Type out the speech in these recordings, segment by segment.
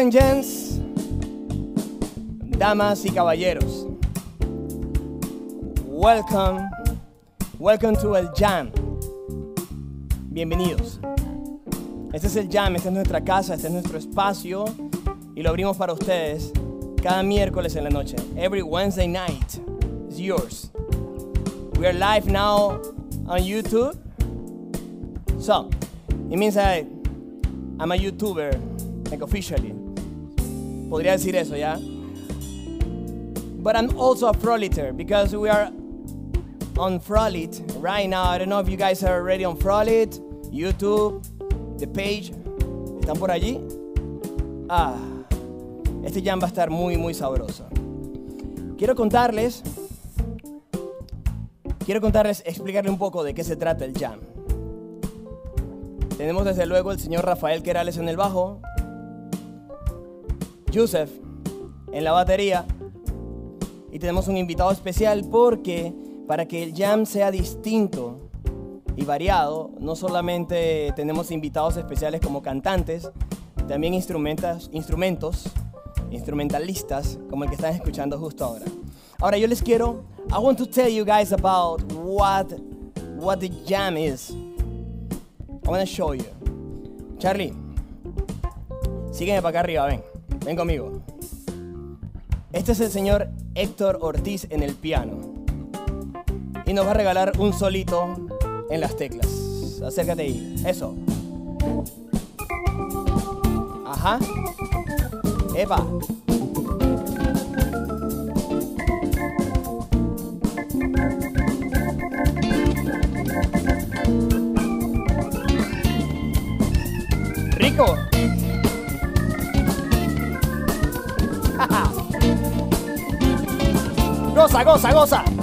And gents, damas y caballeros, welcome, welcome to El Jam. Bienvenidos. Este es el Jam, esta es nuestra casa, este es nuestro espacio y lo abrimos para ustedes cada miércoles en la noche. Every Wednesday night is yours. We are live now on YouTube. So, it means I'm a YouTuber, like officially. Podría decir eso, ¿ya? But I'm also a Froliter because we are on Frolit right now. I don't know if you guys are already on Frolit, YouTube, the page. ¿Están por allí? Ah, este jam va a estar muy, muy sabroso. Quiero contarles, quiero contarles, explicarle un poco de qué se trata el jam. Tenemos desde luego el señor Rafael Querales en el bajo, Yusef en la batería y tenemos un invitado especial porque para que el jam sea distinto y variado, no solamente tenemos invitados especiales como cantantes, también instrumentos, instrumentalistas como el que están escuchando justo ahora. Ahora yo les quiero, I want to tell you guys about what what the jam is. I want to show you. Charlie, sígueme para acá arriba, ven. Ven conmigo. Este es el señor Héctor Ortiz en el piano. Y nos va a regalar un solito en las teclas. Acércate ahí. Eso. Ajá. Epa. Rico. cosa, cosa.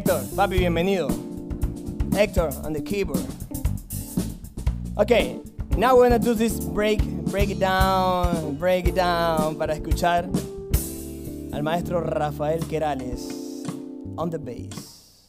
Héctor, papi, bienvenido. Héctor on the keyboard. Okay, now we're gonna do this break, break it down, break it down para escuchar al maestro Rafael Querales on the bass.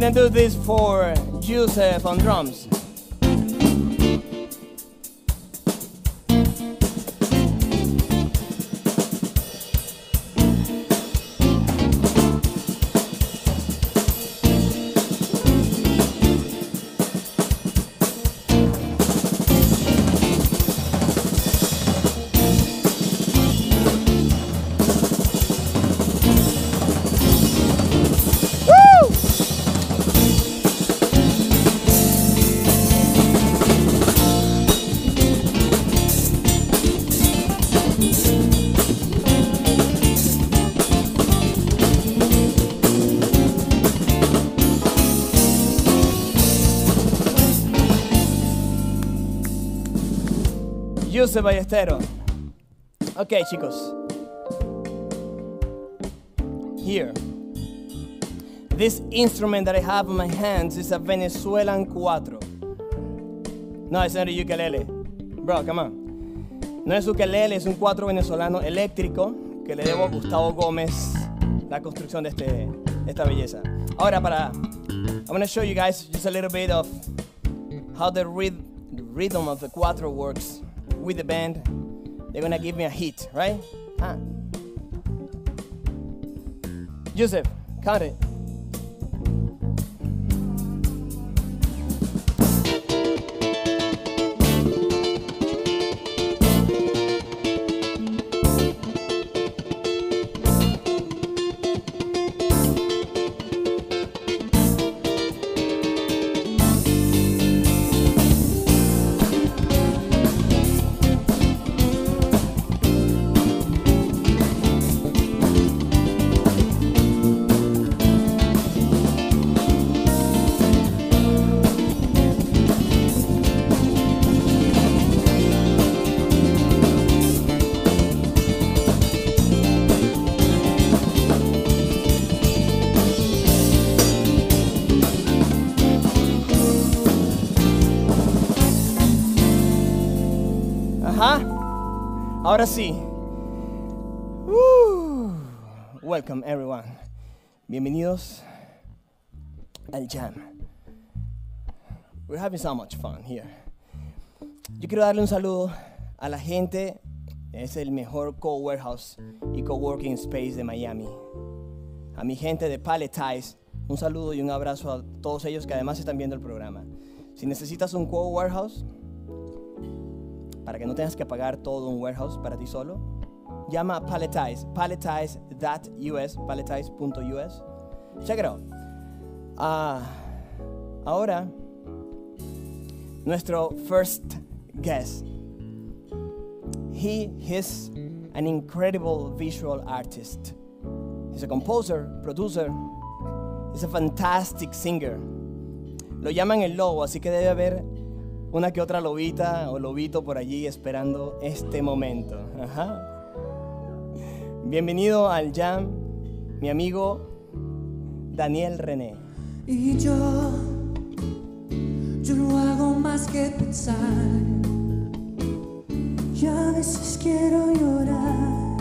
Gonna do this for Joseph on drums. Joseph Ballestero. Ok, chicos. Here. This instrument that I have in my hands is a Venezuelan cuatro. No, it's not a ukulele. Bro, come on. No es ukelele, es un cuatro venezolano eléctrico que le debo a Gustavo Gómez la construcción de este, esta belleza. Ahora para, I'm going to show you guys just a little bit of how the, the rhythm of the cuatro works with the band. They're to give me a hit, right? Ah. Joseph, count it. Ahora. Uh, welcome everyone. Bienvenidos al Jam. We're having so much fun here. Yo quiero darle un saludo a la gente. Es el mejor co-warehouse y co-working space de Miami. A mi gente de Paletize, un saludo y un abrazo a todos ellos que además están viendo el programa. Si necesitas un co-warehouse, para que no tengas que pagar todo un warehouse para ti solo, llama a Paletize, paletize.us, paletize.us. Check it out. Uh, ahora, nuestro first guest. He is an incredible visual artist. He's a composer, producer. He's a fantastic singer. Lo llaman el lobo, así que debe haber una que otra lobita o lobito por allí esperando este momento. Bienvenido al Jam, mi amigo Daniel René. Y yo, yo no hago más que pensar. Y a veces quiero llorar.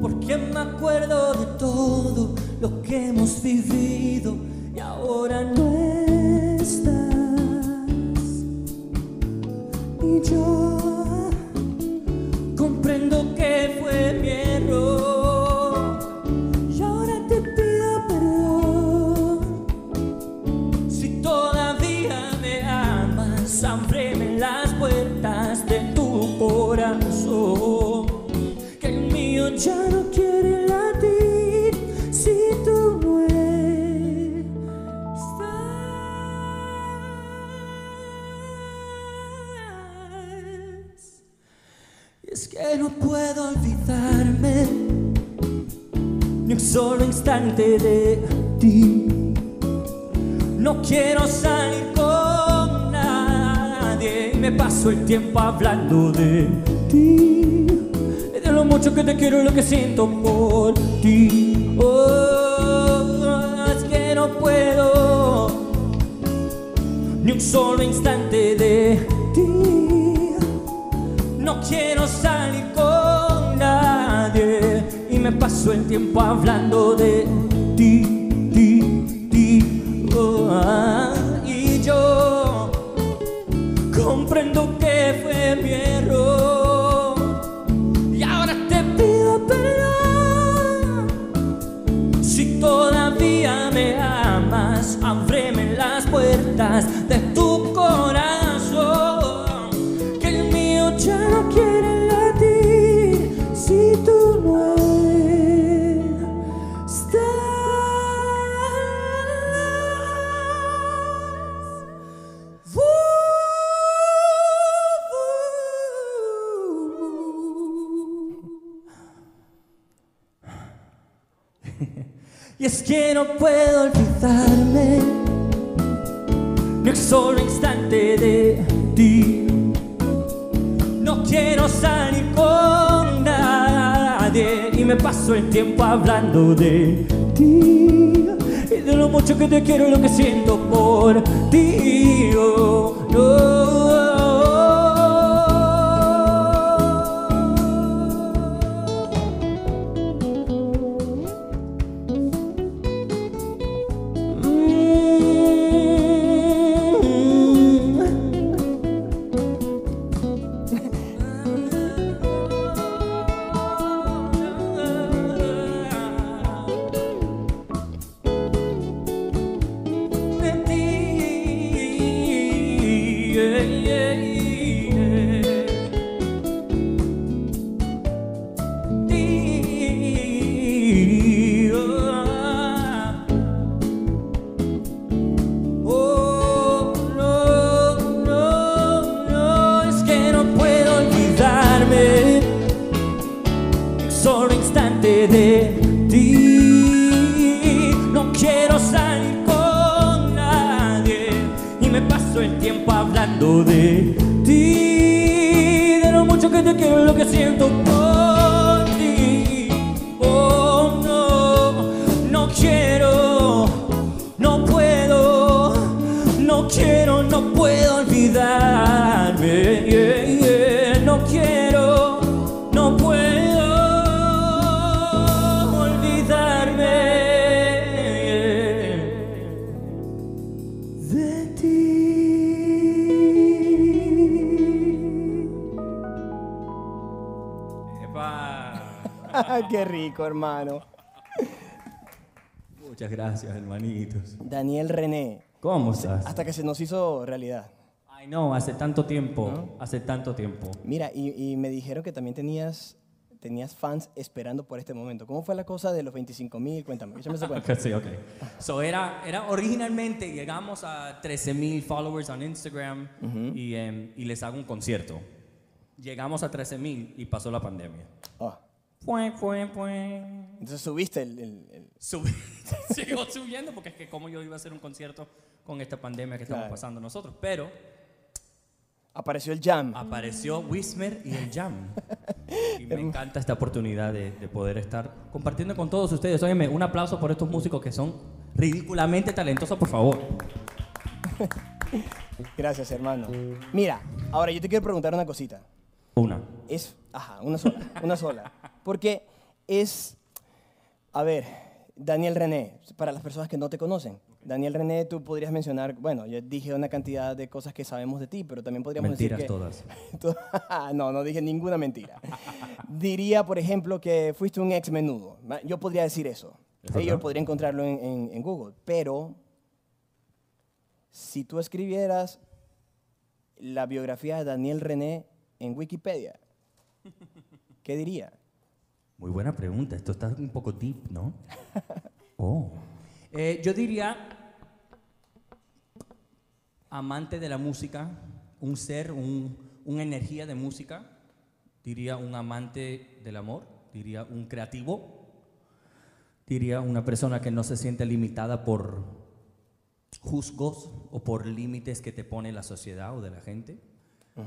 Porque me acuerdo de todo lo que hemos vivido y ahora no está. Yo Es que no puedo olvidarme ni un solo instante de ti. No quiero salir con nadie me paso el tiempo hablando de ti. De lo mucho que te quiero y lo que siento por ti. Oh, es que no puedo ni un solo instante de ti. No quiero salir con nadie y me paso el tiempo hablando de ti, me paso el tiempo hablando de ti y de lo mucho que te quiero y lo que siento por ti. Oh. No quiero, no puedo olvidarme. yeah, yeah. No quiero, no puedo olvidarme de ti. Qué rico, hermano. Muchas gracias, hermanitos. Daniel René. ¿Cómo estás? Hasta que se nos hizo realidad. Ay, no, hace tanto tiempo, hace tanto tiempo. Mira, y, y me dijeron que también tenías, tenías fans esperando por este momento. ¿Cómo fue la cosa de los 25 mil? Cuéntame, échame ese cuento. Sí, ok. So era, era originalmente llegamos a 13 mil followers en Instagram y, em, y les hago un concierto. Llegamos a 13 mil y pasó la pandemia. Ah, Fue, fue, fue. entonces subiste el... el- el- Subí, sigo subiendo porque es que como yo iba a hacer un concierto con esta pandemia que estamos Claro. pasando nosotros. Pero Apareció el jam. apareció Wismer y el Jam. Y me encanta esta oportunidad de, de poder estar compartiendo con todos ustedes. Óyeme, un aplauso por estos músicos que son ridículamente talentosos, por favor. Gracias, hermano. Mira, ahora yo te quiero preguntar una cosita. Una. Es, ajá, una sola, una sola. Porque es, a ver, Daniel René, para las personas que no te conocen, Daniel René, tú podrías mencionar, bueno, yo dije una cantidad de cosas que sabemos de ti, pero también podríamos Mentiras decir que... todas. No, no dije ninguna mentira. Diría, por ejemplo, que fuiste un ex menudo. Yo podría decir eso. ¿Es Y verdad? yo podría encontrarlo en, en- en Google. Pero si tú escribieras la biografía de Daniel René en Wikipedia, ¿qué diría? Muy buena pregunta. Esto está un poco deep, ¿no? Oh. Eh, yo diría amante de la música, un ser, un- una energía de música. Diría un amante del amor. Diría un creativo. Diría una persona que no se siente limitada por juzgos o por límites que te pone la sociedad o de la gente.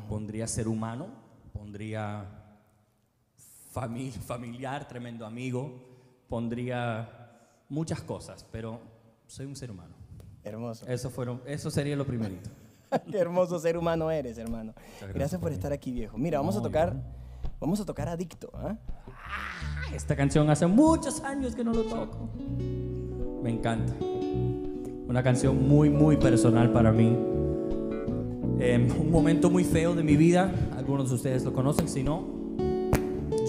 Pondría ser humano. Pondría fami- familiar, tremendo amigo, pondría muchas cosas, pero soy un ser humano. Hermoso. Eso, fueron, eso sería lo primerito. Qué hermoso ser humano eres, hermano. gracias Gracias por por estar aquí, viejo. Mira, vamos a No, tocar, vamos a tocar Adicto. ¿ah? Esta canción hace muchos años que no lo toco. Me encanta. Una canción muy, muy personal para mí. Eh, un momento muy feo de mi vida. Algunos de ustedes lo conocen, si no,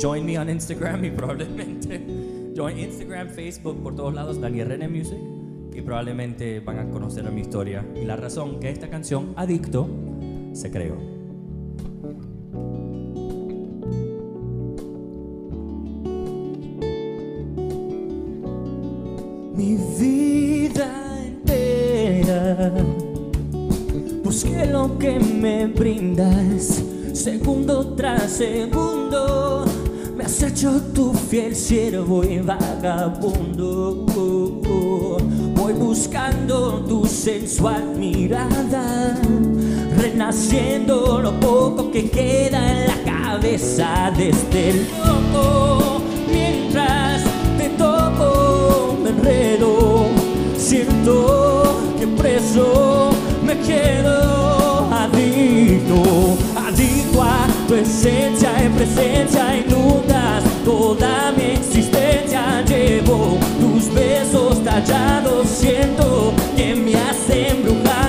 join me on Instagram y probablemente join Instagram, Facebook, por todos lados, Daniel René Music y probablemente van a conocer mi historia y la razón que esta canción, Adicto, se creó. mi vida entera. Busqué lo que me brindas, segundo tras segundo. Has hecho tu fiel siervo y vagabundo. Voy buscando tu sensual mirada, renaciendo lo poco que queda en la cabeza de este loco. Mientras te toco, me enredo, siento que preso me quedo a tu esencia y presencia inundas toda mi existencia. Llevo tus besos tallados, siento que me has embrujado.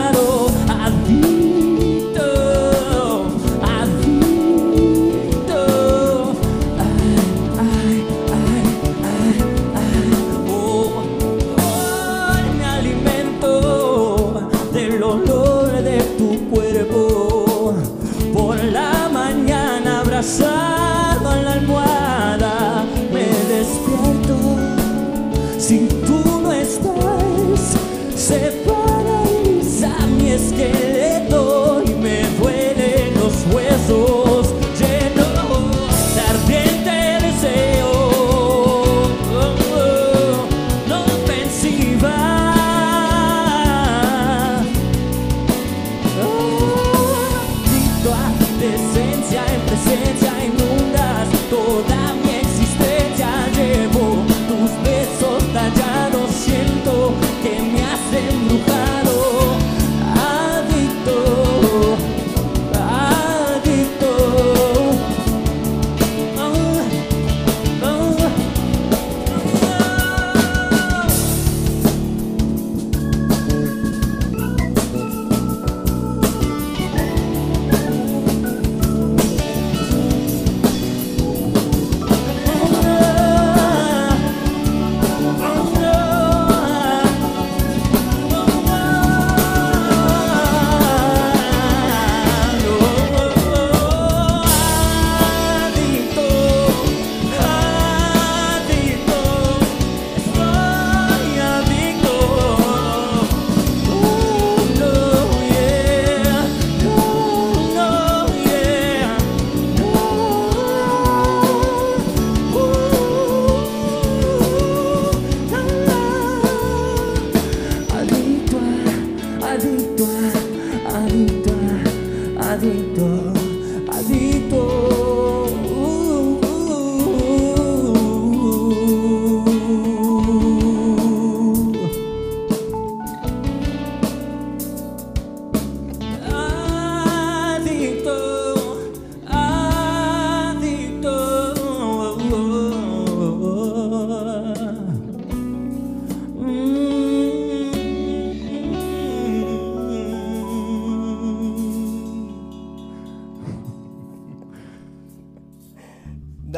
Si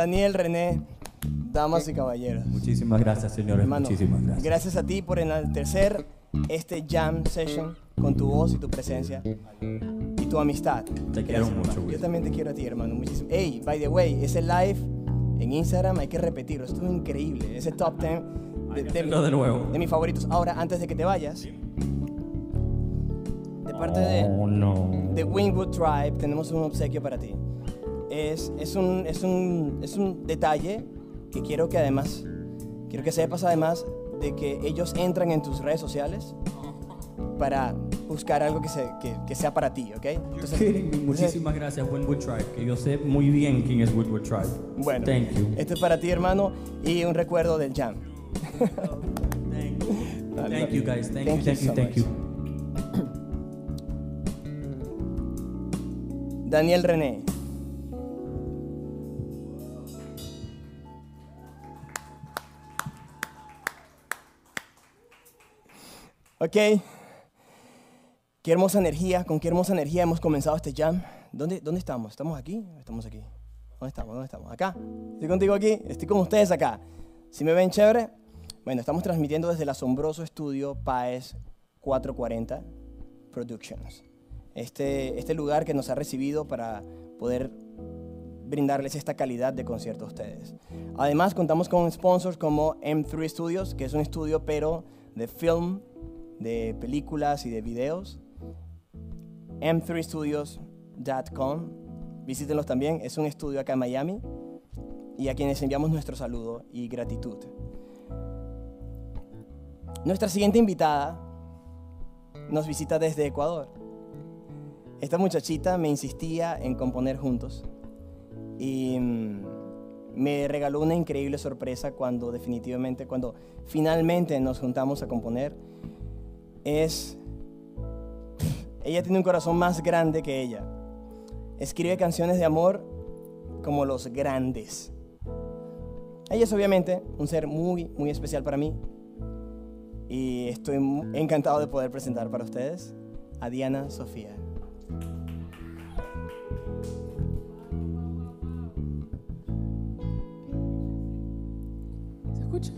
Daniel René, damas y caballeros. Muchísimas gracias, señores. Hermano, Muchísimas gracias. gracias a ti por enaltecer este jam session con tu voz y tu presencia y tu amistad. Te quiero Gracias, mucho, hermano. Yo también te quiero a ti, hermano. Muchísimo. Hey, by the way, ese live en Instagram hay que repetirlo. Estuvo increíble. Ese top 10 de, de, hacerlo de nuevo. de mis favoritos. Ahora, antes de que te vayas, de parte de Oh, no. de Wingwood Tribe tenemos un obsequio para ti. Es, es, un, es, un, es un detalle que quiero que además, quiero que sepas además de que ellos entran en tus redes sociales para buscar algo que, se, que, que sea para ti, ¿ok? Entonces. Muchísimas gracias, Woodwood Tribe, que yo sé muy bien quién es Woodwood Tribe. bueno, Thank you. esto es para ti, hermano, y un recuerdo del jam. Thank you. Thank guys. Thank, Thank you, thank you you, so thank you. Daniel René. Ok. Qué hermosa energía, con qué hermosa energía hemos comenzado este jam. ¿Dónde, dónde estamos? ¿Estamos aquí? Estamos aquí. ¿Dónde estamos? ¿Dónde estamos? ¿Acá? ¿Estoy contigo aquí? Estoy con ustedes acá. ¿Si me ven chévere? Bueno, estamos transmitiendo desde el asombroso estudio PAES 440 Productions. Este, este lugar que nos ha recibido para poder brindarles esta calidad de concierto a ustedes. Además, contamos con sponsors como M3 Studios, que es un estudio pero de film, de películas y de videos. M3studios.com. Visítenlos también, es un estudio acá en Miami y a quienes enviamos nuestro saludo y gratitud. Nuestra siguiente invitada nos visita desde Ecuador. Esta muchachita me insistía en componer juntos y mm, me regaló una increíble sorpresa cuando definitivamente, cuando finalmente nos juntamos a componer. Es... Ella tiene un corazón más grande que ella. Escribe canciones de amor como los grandes. Ella es obviamente un ser muy, muy especial para mí. Y estoy encantado de poder presentar para ustedes a Diana Sofía. ¿Se escucha?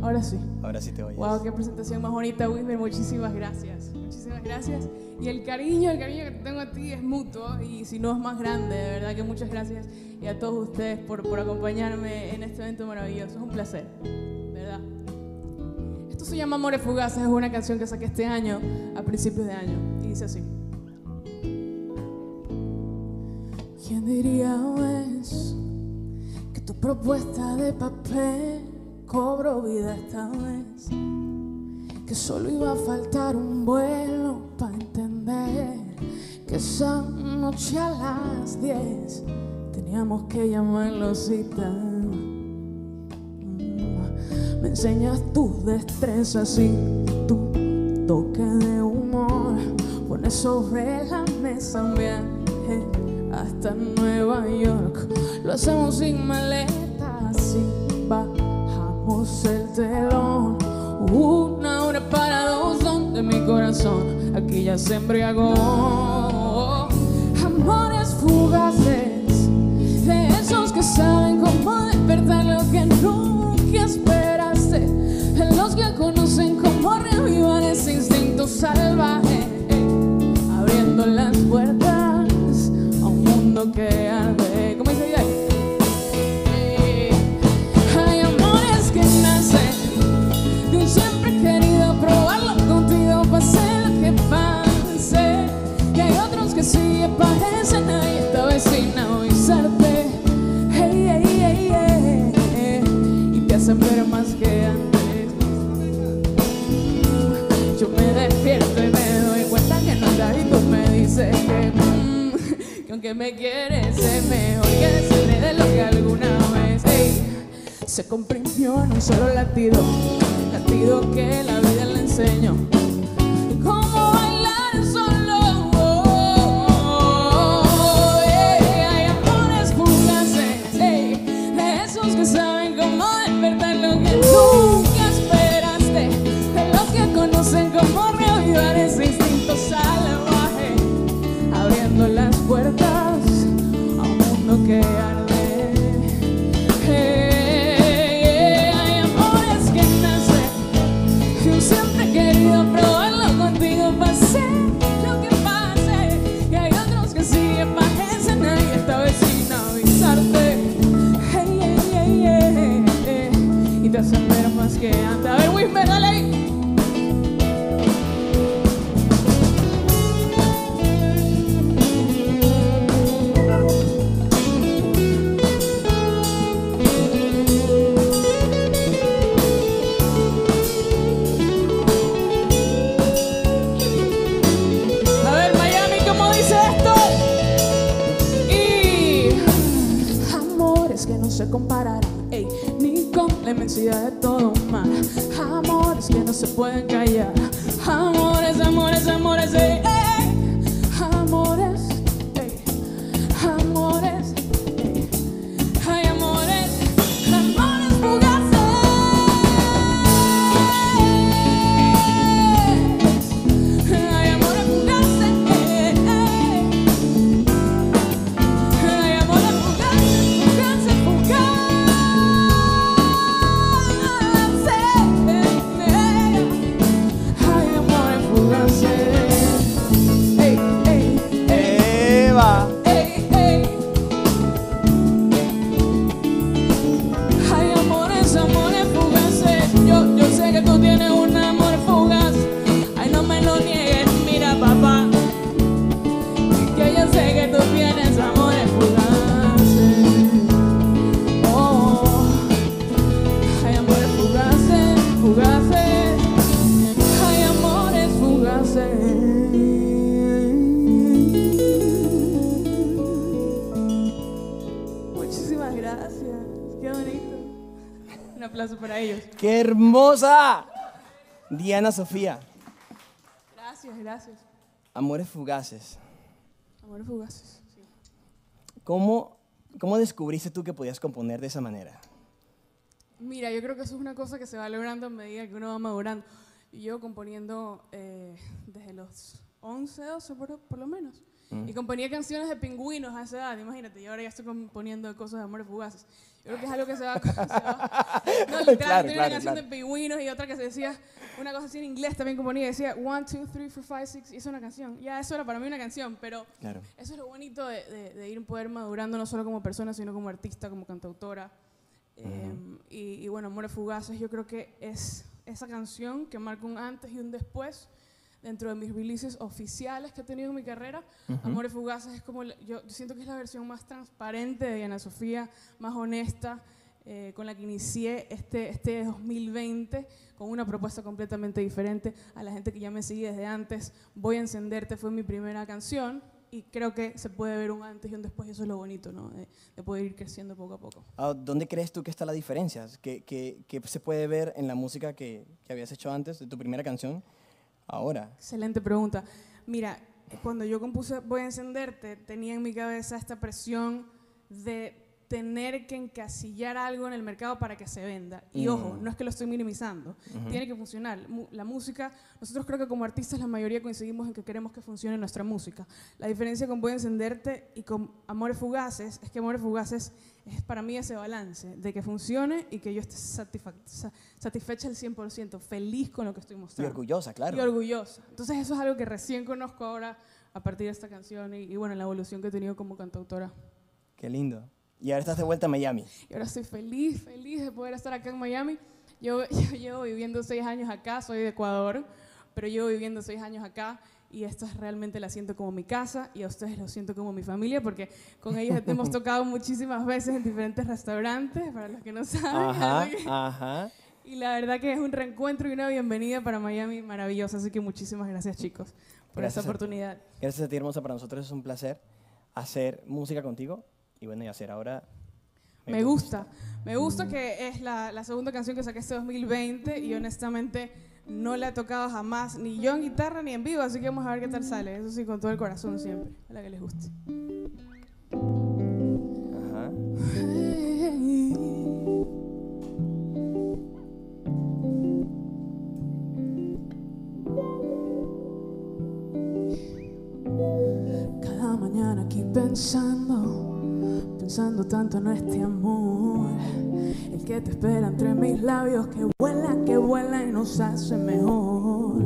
Ahora sí. Ahora sí te oyes. Wow, qué presentación más bonita, Wilmer. Muchísimas gracias. Muchísimas gracias. Y el cariño, el cariño que te tengo a ti es mutuo y si no es más grande, de verdad que muchas gracias. Y a todos ustedes por, por acompañarme en este evento maravilloso. Es un placer, ¿verdad? Esto se llama Amores Fugaces, es una canción que saqué este año, a principios de año. Y dice así. ¿Quién diría pues que tu propuesta de papel cobró vida esta vez? Que solo iba a faltar un vuelo para entender que esa noche a las 10 teníamos que llamarlo cita. Mm, Me enseñas tus destrezas y tu toque de humor. Pones sobre la mesa un viaje hasta Nueva York. Lo hacemos sin maletas y el telón. Una hora para dos donde mi corazón aquí ya se embriagó. ¡Qué hermosa! Diana Sofía. Gracias, gracias. Amores fugaces. Amores fugaces. sí. ¿Cómo, ¿Cómo descubriste tú que podías componer de esa manera? Mira, yo creo que eso es una cosa que se va logrando a medida que uno va madurando. Yo componiendo eh, desde los 11, 12 por, por lo menos. Y componía canciones de pingüinos a esa edad, imagínate. Y ahora ya estoy componiendo cosas de amores fugaces. Yo creo que es algo que se va... se va- no, literal, Claro, tenía claro, una canción claro. de pingüinos y otra que se decía, una cosa así en inglés también componía, decía 1, 2, 3, 4, 5, 6, y eso es una canción. Ya, eso era para mí una canción, pero eso es lo bonito de, de- de ir poder madurando no solo como persona, sino como artista, como cantautora. Eh, y, y bueno, Amores Fugaces yo creo que es esa canción que marca un antes y un después dentro de mis releases oficiales que he tenido en mi carrera. Amores Fugaces es como, yo siento que es la versión más transparente de Diana Sofía, más honesta, eh, con la que inicié este, este 2020 con una propuesta completamente diferente a la gente que ya me sigue desde antes. Voy a encenderte fue mi primera canción y creo que se puede ver un antes y un después y eso es lo bonito, ¿no? De, de poder ir creciendo poco a poco. Ah, ¿Dónde crees tú que está la diferencia? ¿Qué, qué- qué se puede ver en la música que, que habías hecho antes, de tu primera canción, ahora? Excelente pregunta. Mira, cuando yo compuse Voy a encenderte, tenía en mi cabeza esta presión de tener que encasillar algo en el mercado para que se venda. Y ojo, no es que lo estoy minimizando, tiene que funcionar. La música, nosotros creo que como artistas la mayoría coincidimos en que queremos que funcione nuestra música. La diferencia con Voy a encenderte y con Amores Fugaces es que Amores Fugaces es para mí ese balance de que funcione y que yo esté satisfecha al 100%, feliz con lo que estoy Y mostrando orgullosa, claro. y orgullosa. Entonces eso es algo que recién conozco ahora a partir de esta canción y, y bueno, la evolución que he tenido como cantautora. Qué lindo. Y ahora estás de vuelta a Miami. Y ahora estoy feliz, feliz de poder estar acá en Miami. Yo, yo llevo viviendo seis años acá, soy de Ecuador, pero llevo viviendo seis años acá y esto es realmente la siento como mi casa y a ustedes lo siento como mi familia porque con ellos hemos tocado muchísimas veces en diferentes restaurantes, para los que no saben. Ajá, que- ajá. Y la verdad que es un reencuentro y una bienvenida para Miami maravillosa, así que muchísimas gracias chicos por Gracias esta a ti. oportunidad. Gracias a ti, hermosa. Para nosotros es un placer. hacer música contigo y bueno, y hacer ahora... Me gusta, me gusta que es la, la segunda canción que saqué este 2020 y honestamente no la he tocado jamás, ni yo en guitarra ni en vivo, así que vamos a ver qué tal sale. Eso sí, con todo el corazón siempre, a la que les guste. Ajá. Cada mañana aquí pensando, pensando tanto en este amor. El que te espera entre mis labios, que vuela, que vuela y nos hace mejor.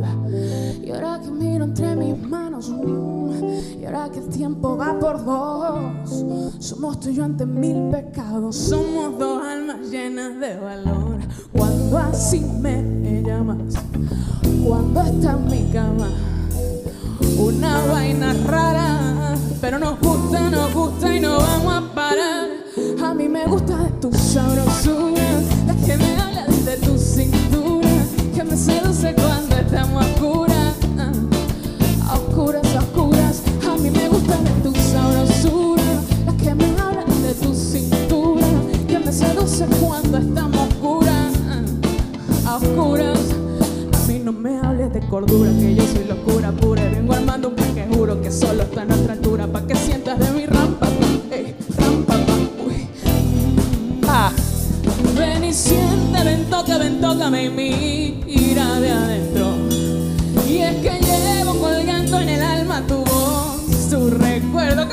Y ahora que miro entre mis manos, mm, y ahora que el tiempo va por dos, somos tú y yo ante mil pecados, somos dos almas llenas de valor. Cuando así me llamas, cuando está en mi cama una vaina rara, pero nos gusta, nos gusta y no vamos a parar. A mí me gusta de tu sabrosura, la que me habla de tu cintura, que me seduce cuando estamos a oscuras, a oscuras, a oscuras. A mí me gusta de tu sabrosura, la que me habla de tu cintura, que me seduce cuando estamos a oscuras, de cordura, que yo soy locura pura. Y vengo armando un plan que juro que solo está a nuestra altura. Pa' que sientas de mi rampa, pa, ey, rampa, pa, uy. Ah, Ven y siente, ven, toca, ven, tócame y mira de adentro. Y es que llevo colgando en el alma tu voz, tu recuerdo,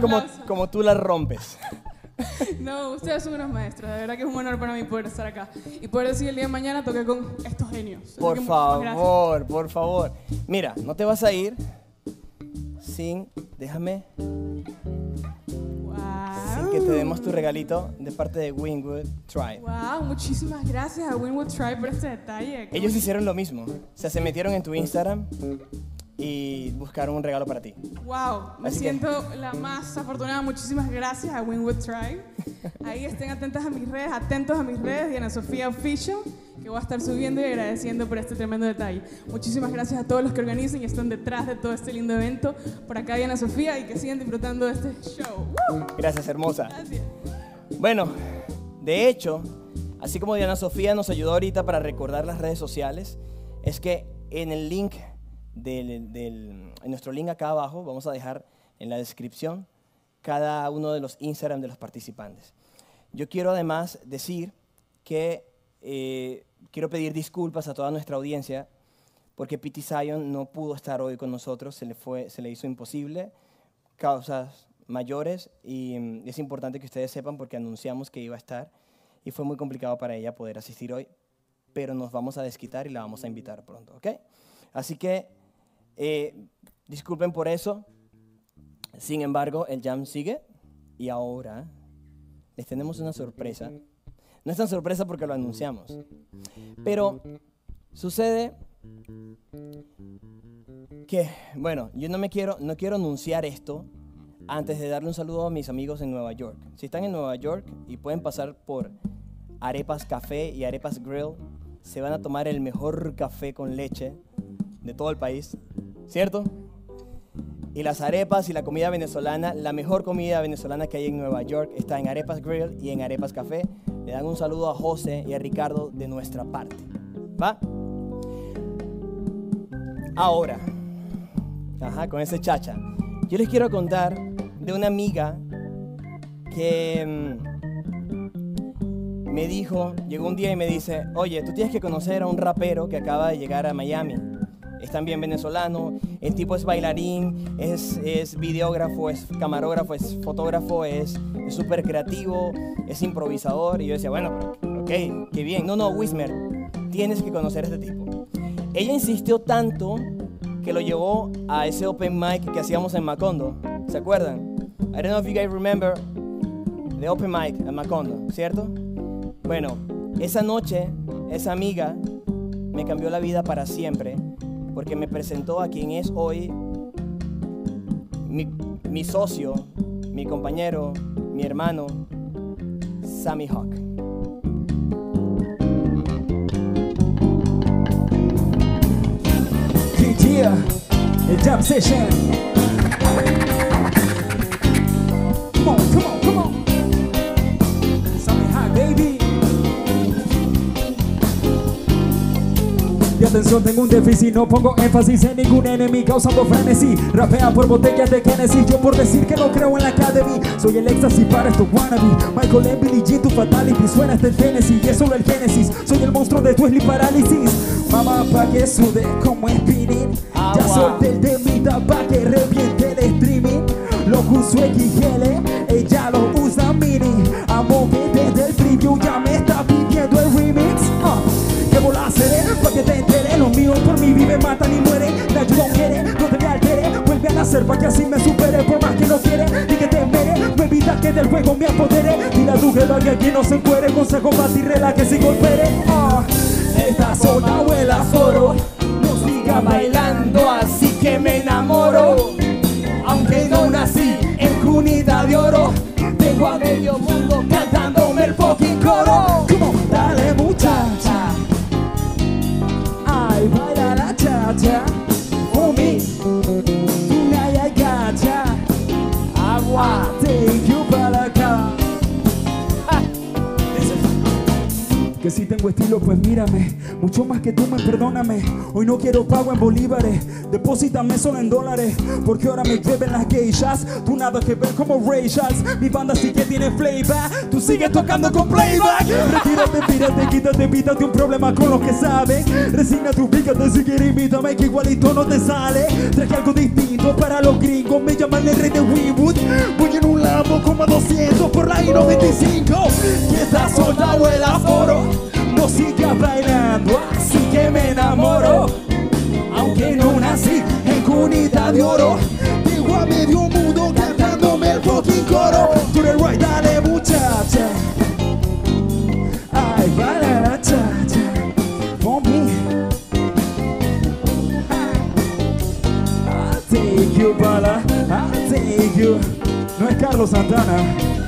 gusta como, como tú la rompes. No, ustedes son unos maestros, de verdad que es un honor para mí poder estar acá y poder decir el día de mañana toqué con estos genios. Por favor, por favor. Mira, no te vas a ir sin, déjame, sin que te demos tu regalito de parte de Wingwood Tribe. Wow, muchísimas gracias a Winwood Tribe por este detalle. Ellos hicieron lo mismo. O sea, se metieron en tu Instagram y buscaron un regalo para ti. Wow, me Así que- siento la más afortunada. Muchísimas gracias a Winwood Tribe. Ahí estén atentas a mis redes, atentos a mis redes, Diana Sofía Official, que voy a estar subiendo y agradeciendo por este tremendo detalle. Muchísimas gracias a todos los que organizan y están detrás de todo este lindo evento. Por acá Diana Sofía y que sigan disfrutando de este show. ¡Woo! Gracias, hermosa. Gracias. Bueno, de hecho, así como Diana Sofía nos ayudó ahorita para recordar las redes sociales, es que en el link del, del- en nuestro link acá abajo vamos a dejar en la descripción cada uno de los Instagram de los participantes. Yo quiero además decir que eh, quiero pedir disculpas a toda nuestra audiencia porque Pity Zion no pudo estar hoy con nosotros, se le, fue, se le hizo imposible, causas mayores, y mm, es importante que ustedes sepan porque anunciamos que iba a estar y fue muy complicado para ella poder asistir hoy, pero nos vamos a desquitar y la vamos a invitar pronto, ¿ok? Así que eh, disculpen por eso. Sin embargo, el jam sigue y ahora les tenemos una sorpresa. No es tan sorpresa porque lo anunciamos, pero sucede que, bueno, yo no me quiero, no quiero anunciar esto antes de darle un saludo a mis amigos en Nueva York. Si están en Nueva York y pueden pasar por Arepas Café y Arepas Grill, se van a tomar el mejor café con leche de todo el país, ¿cierto? Y las arepas y la comida venezolana, la mejor comida venezolana que hay en Nueva York está en Arepas Grill y en Arepas Café. Le dan un saludo a José y a Ricardo de nuestra parte. ¿Va? Ahora, con ese chacha, yo les quiero contar de una amiga que mm, me dijo, llegó un día y me dice, oye, tú tienes que conocer a un rapero que acaba de llegar a Miami. Es también venezolano, el tipo es bailarín, es, es videógrafo, es camarógrafo, es fotógrafo, es súper creativo, es improvisador. Y yo decía, bueno, ok, qué bien. No, no, Wismer, tienes que conocer a este tipo. Ella insistió tanto que lo llevó a ese open mic que hacíamos en Macondo. ¿Se acuerdan? I don't know if you guys remember the open mic en Macondo, ¿cierto? Bueno, esa noche, esa amiga me cambió la vida para siempre porque me presentó a quien es hoy mi, mi socio, mi compañero, mi hermano, Sammy Hawk. Yeah, el jam session. Come on, come on, come on. Y atención, tengo un déficit, no pongo énfasis en ningún enemigo causando frenesí. Rapea por botellas de Genesis, yo por decir que no creo en la Academy. Soy el éxtasis para estos wannabe. Michael M. Jean, tu fatality suena hasta el Genesis. Y es solo el Génesis, soy el monstruo de tu parálisis. Mamá, pa' que sude como spinning. Ya solté el temita pa' que reviente el streaming. Lo uso XL, ella lo usa mini. Amo que Vuelve a nacer pa' que así me supere. Por más que no quiere, y que te mere. No evita que del juego me apodere. Dile a tu jefa que aquí no se encuere. Consejo batirrela que si golpere. Ah, esta zona huela foro. No siga bailando, así que me enamoro. Aunque no nací en cunita de oro, tengo a medio mundo cantándome el fucking coro. Que si tengo estilo, pues mírame. Mucho más que tú, me perdóname. Hoy no quiero pago en bolívares. Deposítame solo en dólares. Porque ahora me lleven las geishas. Tú nada que ver como Ray. Mi banda sí que tiene flavor. Tú sigues tocando con playback. Retírate, pírate, quítate, pítate un problema con los que saben. Resígnate, ubícate si quieres, imítame que igualito no te sale. Traje algo distinto para los gringos. Me llaman el rey de Winwood. Voy en un Lambo como a 200 por la I-95. Y esta sola huela a No sigas bailando, así que me enamoro. Aunque no nací en cunita de oro, tengo a medio mundo cantándome el fucking coro. Tú eres right, dale muchacha. Ay, baila la chacha. For me. I'll take you, bala. I'll take you. No es Carlos Santana.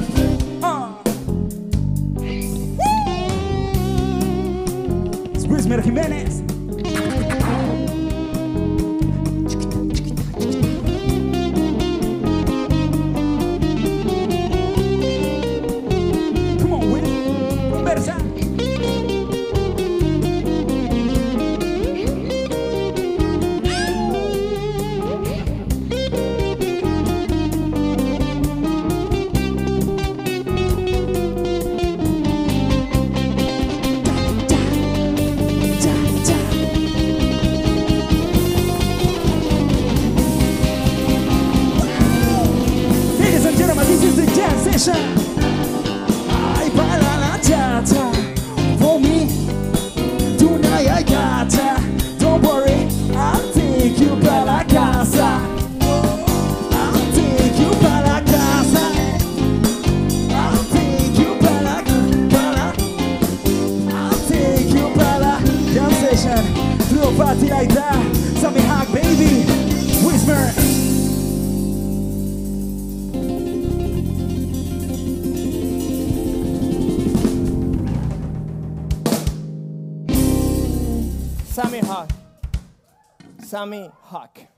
Sammy Hawk.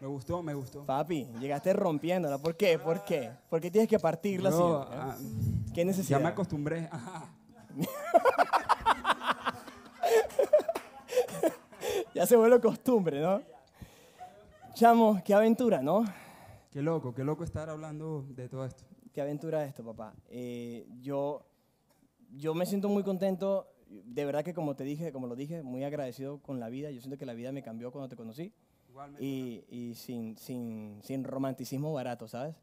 Me gustó, me gustó. Papi, llegaste rompiéndola. ¿Por qué? ¿Por qué? ¿Por qué tienes que partirla Bro, siempre? ah, ¿Qué ya necesidad? me acostumbré. Ajá. Ya se vuelve costumbre, ¿no? Chamo, qué aventura, ¿no? Qué loco, qué loco estar hablando de todo esto. Qué aventura esto, papá. Eh, yo, yo me siento muy contento. De verdad que como te dije, como lo dije, muy agradecido con la vida. Yo siento que la vida me cambió cuando te conocí. Igualmente. Y, y sin, sin, sin romanticismo barato, ¿sabes?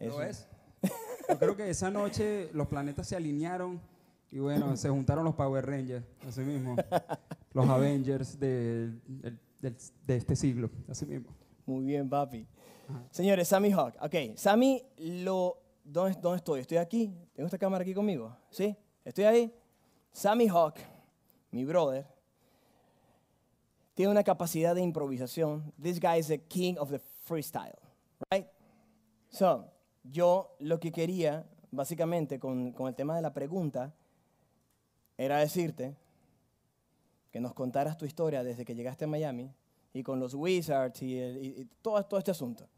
¿Lo Eso. es? Yo creo que esa noche los planetas se alinearon y bueno, se juntaron los Power Rangers, así mismo. Los Avengers de, del- del- de este siglo, así mismo. Muy bien, papi. Señores, Sammy Hawk. Ok, Sammy, lo, ¿dónde, ¿dónde estoy? ¿Estoy aquí? ¿Tengo esta cámara aquí conmigo? ¿Sí? ¿Estoy ahí? Sammy Hawk, mi brother, tiene una capacidad de improvisación. This guy is the king of the freestyle, right? So, yo lo que quería, básicamente, con, con el tema de la pregunta, era decirte que nos contaras tu historia desde que llegaste a Miami y con los Wizards y, el- y- y todo, todo este asunto.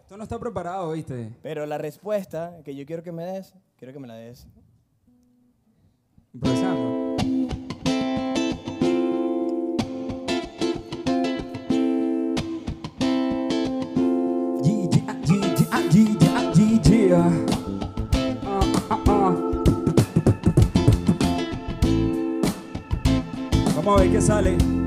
Esto no está preparado, ¿viste? Pero la respuesta que yo quiero que me des, quiero que me la des. Ah. Vamos a ver qué sale.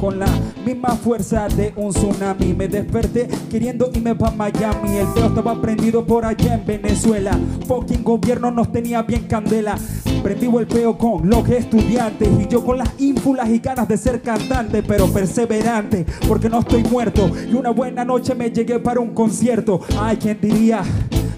Con la misma fuerza de un tsunami me desperté queriendo irme para Miami. El peo estaba prendido por allá en Venezuela. Fucking gobierno nos tenía bien candela. Prendido el peo con los estudiantes y yo con las ínfulas y ganas de ser cantante, pero perseverante, porque no estoy muerto. Y una buena noche me llegué para un concierto. Ay, ¿quién diría?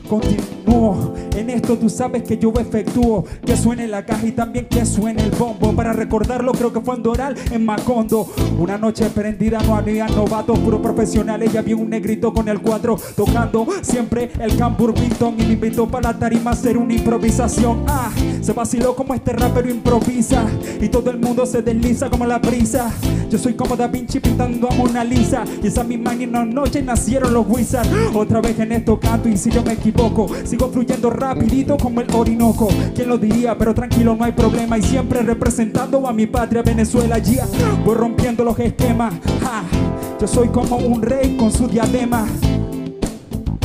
Continúo en esto, tú sabes que yo efectúo que suene la caja y también que suene el bombo. Para recordarlo, creo que fue en Doral, en Macondo. Una noche prendida, no había novatos, puro profesionales. Y había un negrito con el cuatro tocando siempre el Cambur. Y me invitó para la tarima a hacer una improvisación. Ah, se vaciló como este rapero improvisa. Y todo el mundo se desliza como la brisa. Yo soy como Da Vinci pintando a Mona Lisa. Y esa misma noche nacieron los Wizards. Otra vez en esto canto y si yo me equivoco, sigo fluyendo rapidito como el Orinoco. ¿Quién lo diría? Pero tranquilo, no hay problema. Y siempre representando a mi patria Venezuela. Yeah. Voy rompiendo los esquemas. Ja. Yo soy como un rey con su diadema.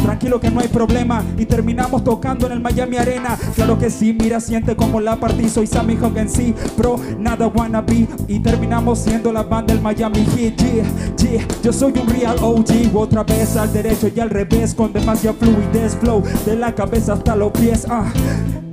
Tranquilo que no hay problema. Y terminamos tocando en el Miami Arena. Claro que sí, mira, siente como la partí. Soy Sammy en sí, bro, nada wannabe Y terminamos siendo la banda del Miami Heat. Yeah, yeah. Yo soy un real OG Otra vez al derecho y al revés Con demasiada fluidez, flow De la cabeza hasta los pies ah.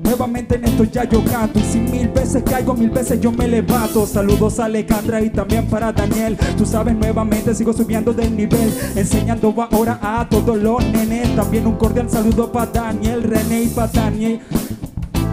Nuevamente en esto ya yo canto. Y si mil veces caigo, mil veces yo me levanto. Saludos a Alejandra y también para Daniel. Tú sabes, nuevamente sigo subiendo del nivel Enseñando ahora a todos los nenes. También un cordial saludo para Daniel, René y para Daniel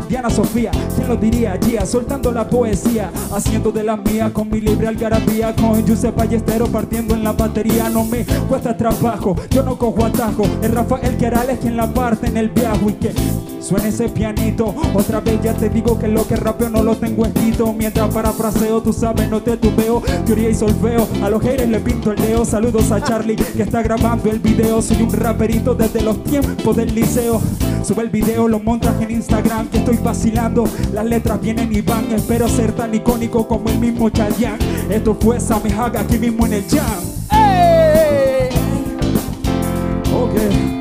Diana Sofía, ¿quién lo diría? Gia, soltando la poesía, haciendo de la mía con mi libre algarabía, con Giuseppe Ballestero partiendo en la batería, no me cuesta trabajo, yo no cojo atajo, es Rafael Querales quien la parte en el viaje y que suene ese pianito, otra vez ya te digo que lo que rapeo no lo tengo escrito, mientras parafraseo, tú sabes, no te tubeo, teoría y solfeo, a los haters le pinto el leo, saludos a Charlie que está grabando el video, soy un raperito desde los tiempos del liceo, sube el video, lo montas en Instagram, que estoy vacilando, las letras vienen y van, espero ser tan icónico como el mismo Chayanne, esto fue Sammy Haga aquí mismo en el jam. ¡Ey! Ok.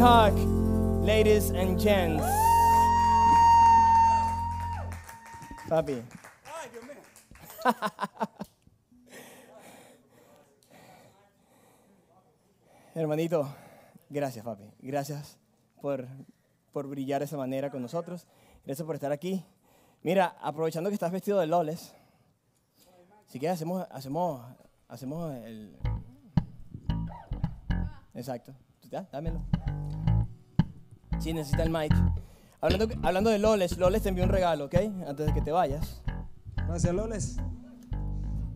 Ladies and gents. Papi. Hermanito, gracias, papi. Gracias por, por brillar de esa manera con nosotros. Gracias por estar aquí. Mira, aprovechando que estás vestido de loles, si quieres hacemos, hacemos, hacemos el... Exacto. Dámelo. Sí, necesita el mic. Hablando, hablando de loles, loles te envió un regalo, ¿ok? Antes de que te vayas. Gracias, Loles.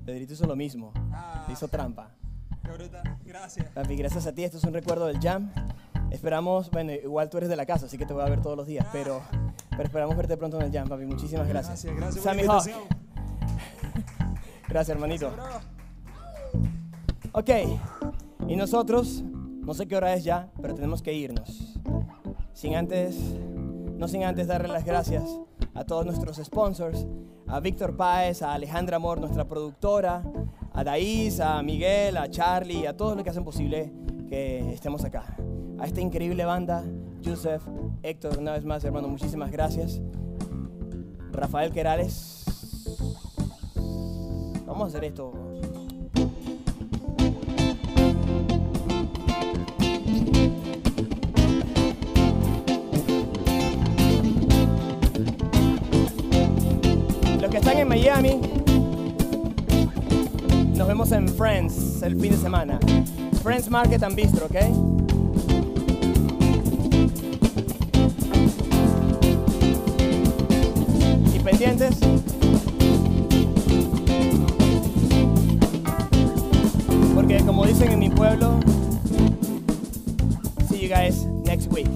Pedrito hizo lo mismo. Ah. Hizo trampa. Qué. Gracias. Papi, gracias a ti, esto es un recuerdo del jam. Esperamos, bueno, igual tú eres de la casa, así que te voy a ver todos los días, pero, pero esperamos verte pronto en el jam, papi. Muchísimas gracias. Gracias, gracias por Sammy. Gracias, hermanito. Bro. Ok, y nosotros, no sé qué hora es ya, pero tenemos que irnos. Sin antes, no sin antes darle las gracias a todos nuestros sponsors, a Víctor Páez, a Alejandra Amor, nuestra productora, a Daís, a Miguel, a Charlie, a todos los que hacen posible que estemos acá. A esta increíble banda, Joseph, Héctor, una vez más, hermano, muchísimas gracias. Rafael Querales. Vamos a hacer esto. Que están en Miami, nos vemos en Friends el fin de semana. Friends Market and Bistro, ¿ok? Y pendientes. Porque como dicen en mi pueblo, see you guys next week.